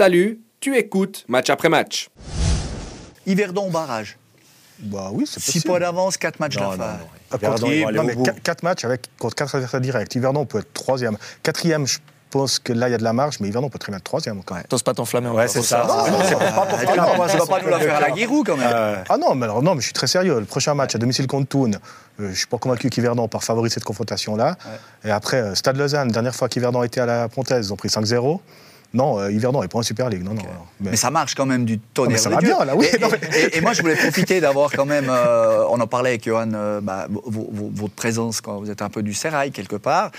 Salut, tu écoutes match après match. Yverdon au barrage. Bah oui, c'est 6 possible. points d'avance, 4 matchs Non, d'affaires. Ah, contre- non, au mais bout. 4 matchs avec, contre 4 adversaires directs. Yverdon peut être troisième. Quatrième, je pense que là, il y a de la marge, mais Yverdon peut très bien être troisième encore. T'oses pas t'enflammer Ouais, c'est ça. Ah, C'est- non, c'est non, pas pour vas non, pas- nous la faire à la Guirou quand même. Euh, Ah non, mais alors non, mais je suis très sérieux. Le prochain match à domicile contre Thun, euh, je suis pas convaincu qu'Yverdon part favori cette confrontation-là. Et après, euh, Stade Lausanne, dernière fois qu'Yverdon était à la Pontaise, ils ont pris 5-0. Non, euh, Yverdon n'est pas en Super League. Non, non. non. Mais- Mais ça marche quand même du tonnerre. ça de va Dieu. bien, là, oui. Et, Non, mais- et- et moi, je voulais profiter d'avoir quand même. euh, on en parlait avec Johan, euh, bah, vo- vo- votre présence quand vous êtes un peu du sérail quelque part.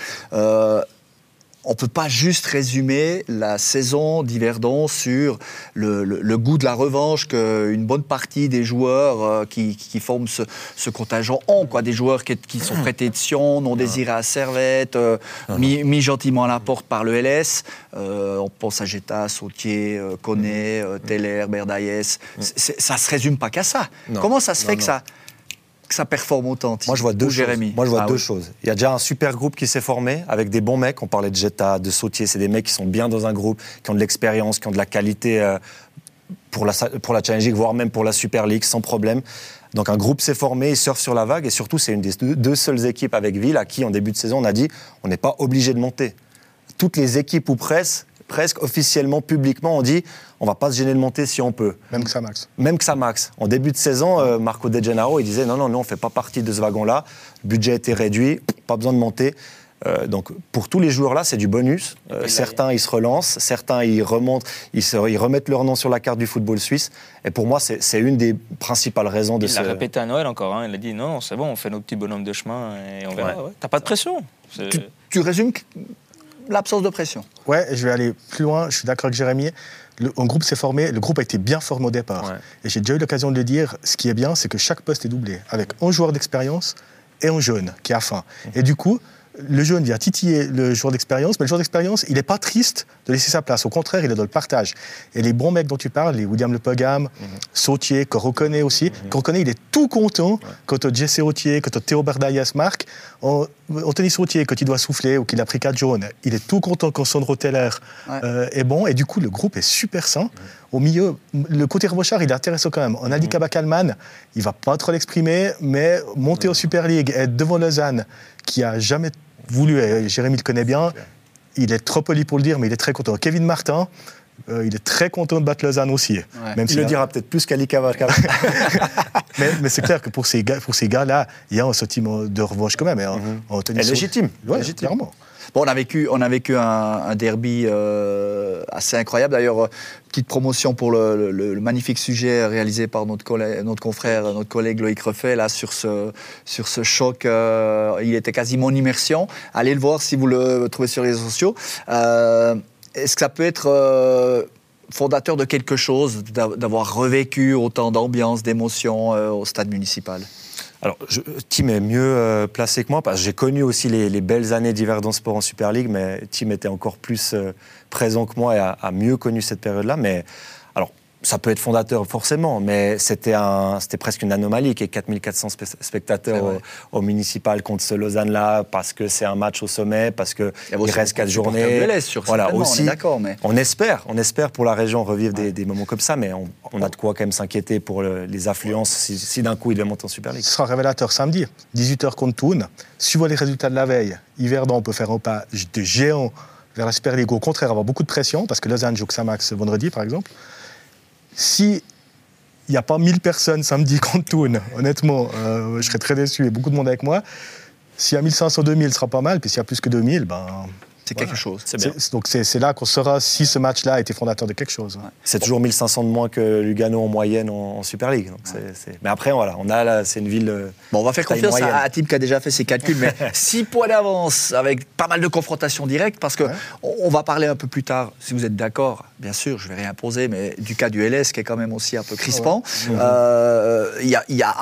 On peut pas juste résumer la saison d'Yverdon sur le, le- le goût de la revanche qu'une bonne partie des joueurs euh, qui, qui forment ce, ce contingent ont. Quoi. Des joueurs qui, qui sont prêtés de Sion, non désirés à Servette, euh, mis, mis gentiment à la porte par le LS. Euh, on pense à Geta, Sautier, Koné, euh, Teller, Berdaïs. C'est- c'est- Ça se résume pas qu'à ça. Non. Comment ça se Non, fait que ça, que ça performe autant Moi, je vois deux choses. Jérémy Moi, je vois Ah deux oui. choses. Il y a déjà un super groupe qui s'est formé avec des bons mecs. On parlait de Jetta, de Sautier. C'est des mecs qui sont bien dans un groupe, qui ont de l'expérience, qui ont de la qualité euh, pour la, pour la Challenge League, voire même pour la Super League, sans problème. Donc, un groupe s'est formé, ils surfent sur la vague. Et surtout, c'est une des deux, seules équipes avec Ville à qui, en début de saison, on a dit on n'est pas obligé de monter. Toutes les équipes ou presque, presque officiellement, publiquement, ont dit on va pas se gêner de monter si on peut Même que ça, Max. même que ça max. En début de saison, euh, Marco De Gennaro, il disait non, non, nous, on ne fait pas partie de ce wagon-là. Le budget était réduit, pas besoin de monter. Euh, donc, pour tous les joueurs-là, c'est du bonus. Euh, certains, ils se relancent, certains, ils remontent, ils, se- ils remettent leur nom sur la carte du football suisse. Et pour moi, c'est une des principales raisons de Il l'a ce. répété à Noël encore. hein. Il a dit non, c'est bon, on fait nos petits bonhommes de chemin et on verra. Ouais. ouais. T'as pas de pression. Tu, tu résumes que- l'absence de pression. Ouais, et je vais aller plus loin. Je suis d'accord avec Jérémy. Le, un groupe s'est formé. Le groupe a été bien formé au départ. Ouais. Et j'ai déjà eu l'occasion de le dire. Ce qui est bien, c'est que chaque poste est doublé avec un joueur d'expérience et un jeune qui a faim. Et du coup, le jeune vient titiller le joueur d'expérience, mais le joueur d'expérience, il n'est pas triste de laisser sa place. Au contraire, il est dans le partage. Et les bons mecs dont tu parles, les William Le Pogam, Sautier, qu'on reconnaît aussi, qu'on reconnaît, il est tout content quand tu Jesse Sautier, quand Théo Berdaïas marque. Anthony Sautier, quand il doit souffler ou qu'il a pris 4 jaunes, il est tout content quand Sandro Teller Ouais. euh, est bon. Et du coup, le groupe est super sain. Au milieu, le côté revanchard, il est intéressant quand même. On a dit Kabakalman, il va pas trop l'exprimer, mais monter en Super League, être devant Lausanne, qui a jamais voulu, et Jérémy le connaît bien, il est trop poli pour le dire, mais il est très content. Kevin Martin, euh, il est très content de battre Lausanne aussi. Même Il s'il le a- dira peut-être plus qu'Ali Kavaka. Mais, mais c'est clair que pour ces gars, pour ces gars-là, il y a un sentiment de revanche quand même. hein. Anthony Et Sau- légitime, Ouais, légitime. clairement. Bon, on a vécu, on a vécu un, derby euh, assez incroyable. D'ailleurs, euh, petite promotion pour le, magnifique sujet réalisé par notre, collègue, notre confrère, notre collègue Loïc Refait, là, sur ce, sur ce choc. euh, il était quasiment en immersion. Allez le voir si vous le trouvez sur les réseaux sociaux. Est-ce que ça peut être fondateur de quelque chose d'a- d'avoir revécu autant d'ambiance, d'émotion au stade municipal? Alors, je, Tim est mieux euh, placé que moi parce que j'ai connu aussi les, les belles années d'hiver dans sport en Super League, mais Tim était encore plus euh, présent que moi et a, a mieux connu cette période-là. Mais ça peut être fondateur forcément, mais c'était un, c'était presque une anomalie qu'il y ait 4400 spe- C'est spectateurs au, au municipal contre ce Lausanne-là parce que c'est un match au sommet, parce que Il reste beaucoup quatre journées. sur voilà, on aussi. d'accord, mais- On espère, on espère pour la région revivre des, des moments comme ça, mais on, on a de quoi quand même s'inquiéter pour le- les affluences si, si d'un coup il monte en Super League. Ce sera révélateur samedi, 18h contre Thun. Suivant les résultats de la veille, Yverdon peut faire un pas de géant vers la Super League. Au contraire, avoir beaucoup de pression, parce que Lausanne joue que Samax vendredi, par exemple. Si il n'y a pas 1000 personnes samedi contre Thun, honnêtement, euh, je serais très déçu et beaucoup de monde avec moi. S'il y a 1500, 2000, ce sera pas mal. Puis s'il y a plus que 2000, ben, C'est quelque chose. Bien. donc c'est là qu'on saura si ce match-là a été fondateur de quelque chose. ouais. C'est toujours 1500 de moins que Lugano en moyenne en, en Super League. Donc Mais après, voilà, on a là, c'est une ville. euh, Bon, on va faire confiance moyenne. à, à Tim qui a déjà fait ses calculs, mais 6 points d'avance avec pas mal de confrontations directes, parce que Ouais. on, on va parler un peu plus tard, si vous êtes d'accord, bien sûr, je vais rien poser, mais du cas du LS qui est quand même aussi un peu crispant. Euh, Il y, a, y a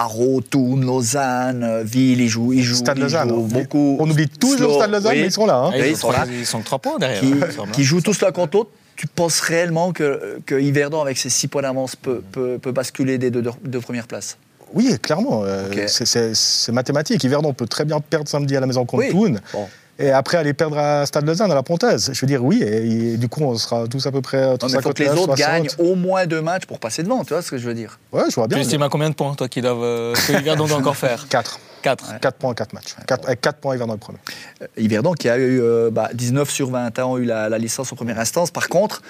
Thun, Lausanne, Ville, ils jouent, ils jouent, Stade ils Lausanne. jouent on- beaucoup. On oublie toujours Stade Lausanne, oui, mais ils sont là. hein. Oui, ils sont là. Ils sont trois points derrière. qui, hein. qui jouent tous l'un contre l'autre. Tu penses réellement que, que Yverdon, avec ses 6 points d'avance, peut, peut, peut basculer des deux, deux- deux premières places? Oui, clairement. euh, c'est- mathématique. Yverdon peut très bien perdre samedi à la maison contre Oui. Thun. Bon. et après aller perdre à Stade Lausanne, à la Pontaise. Je veux dire, oui, et, et du coup, on sera tous à peu près Non, entre mais il faut que les 59, autres 60. gagnent au moins deux matchs pour passer devant, tu vois ce que je veux dire? Ouais, je vois Tu bien. estimes à combien de points, toi, qui doivent, euh, que Yverdon doit encore faire? 4. 4. 4 points en 4 matchs. Quatre- avec 4 points, dans le premier. Euh, Yverdon qui a eu euh, bah, 19 sur 20 ans ont eu la, la licence en première instance. Par contre,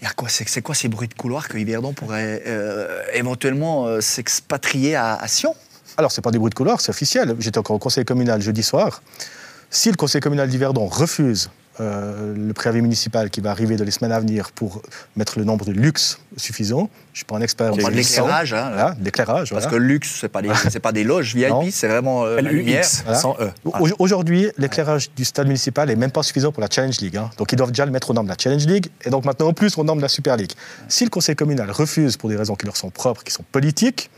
il y a quoi, c'est, quoi ces bruits de couloir que Yverdon pourrait euh, éventuellement euh, s'expatrier à, à Sion? Alors, c'est pas des bruits de couloir, c'est officiel. J'étais encore au conseil communal jeudi soir. Si le conseil communal d'Yverdon refuse euh, le préavis municipal qui va arriver dans les semaines à venir pour mettre le nombre de luxe suffisant, je suis pas un expert. On parle d'éclairage, semble- hein, Voilà, d'éclairage. Parce voilà. que le luxe, c'est pas des, c'est pas des loges. VIP, c'est vraiment euh, la lumière. Voilà. sans E. Au- Aujourd'hui, l'éclairage du stade municipal est même pas suffisant pour la Challenge League. hein. Donc ils doivent déjà le mettre aux normes de la Challenge League et donc maintenant en plus aux normes de la Super League. Si le conseil communal refuse pour des raisons qui leur sont propres, qui sont politiques,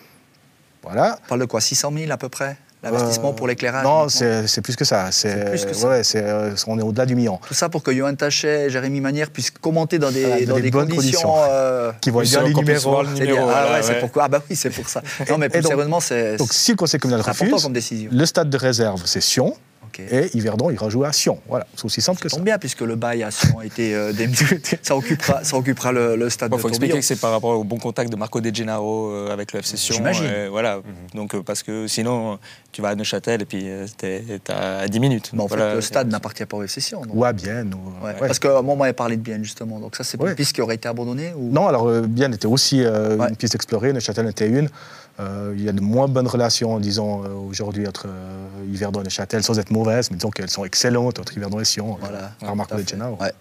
voilà. On parle de quoi 600 000 à peu près? L'investissement Euh, pour l'éclairage Non, c'est plus que ça. C'est plus que ça. ouais, euh, on est au-delà du million. Tout ça pour que Johan Tachet et Jérémy Manière puissent commenter dans des, Voilà, dans dans des des bonnes conditions. conditions. euh, Qui voient bien les numéros. c'est numéro, bien. Ah ouais, c'est pourquoi? Ah bah oui, c'est pour ça. Non, mais plus donc- sérieusement, c'est Donc si le conseil communal refuse, comme décision. le stade de réserve, c'est Sion. Et Yverdon ira jouer à Sion. Voilà, c'est aussi simple que Ça ça. tombe bien puisque le bail à Sion a été euh, démis. ça occupera, ça occupera le, le stade Il de faut expliquer que c'est par rapport au bon contact de Marco De Gennaro euh, avec le FC Sion. J'imagine. euh, voilà. Donc, euh, parce que sinon, tu vas à Neuchâtel et puis t'es à 10 minutes. Mais en fait, le stade n'appartient pas au FC Sion. Ou à Bienne. ou- Ouais. ouais. Parce qu'à un moment, on m'avait parlé de Bienne, justement. Donc ça, c'est Ouais. une piste qui aurait été abandonnée ou... Non, alors Bienne était aussi euh, Ouais. une piste explorée, Neuchâtel était une. Euh, il y a de moins bonnes relations, disons, aujourd'hui entre euh, Yverdon et Neuchâtel, sans être mais disons qu'elles sont excellentes entre Yverdon et Sion. Voilà. Par Marco Tout à De fait. Gennaro. Ouais.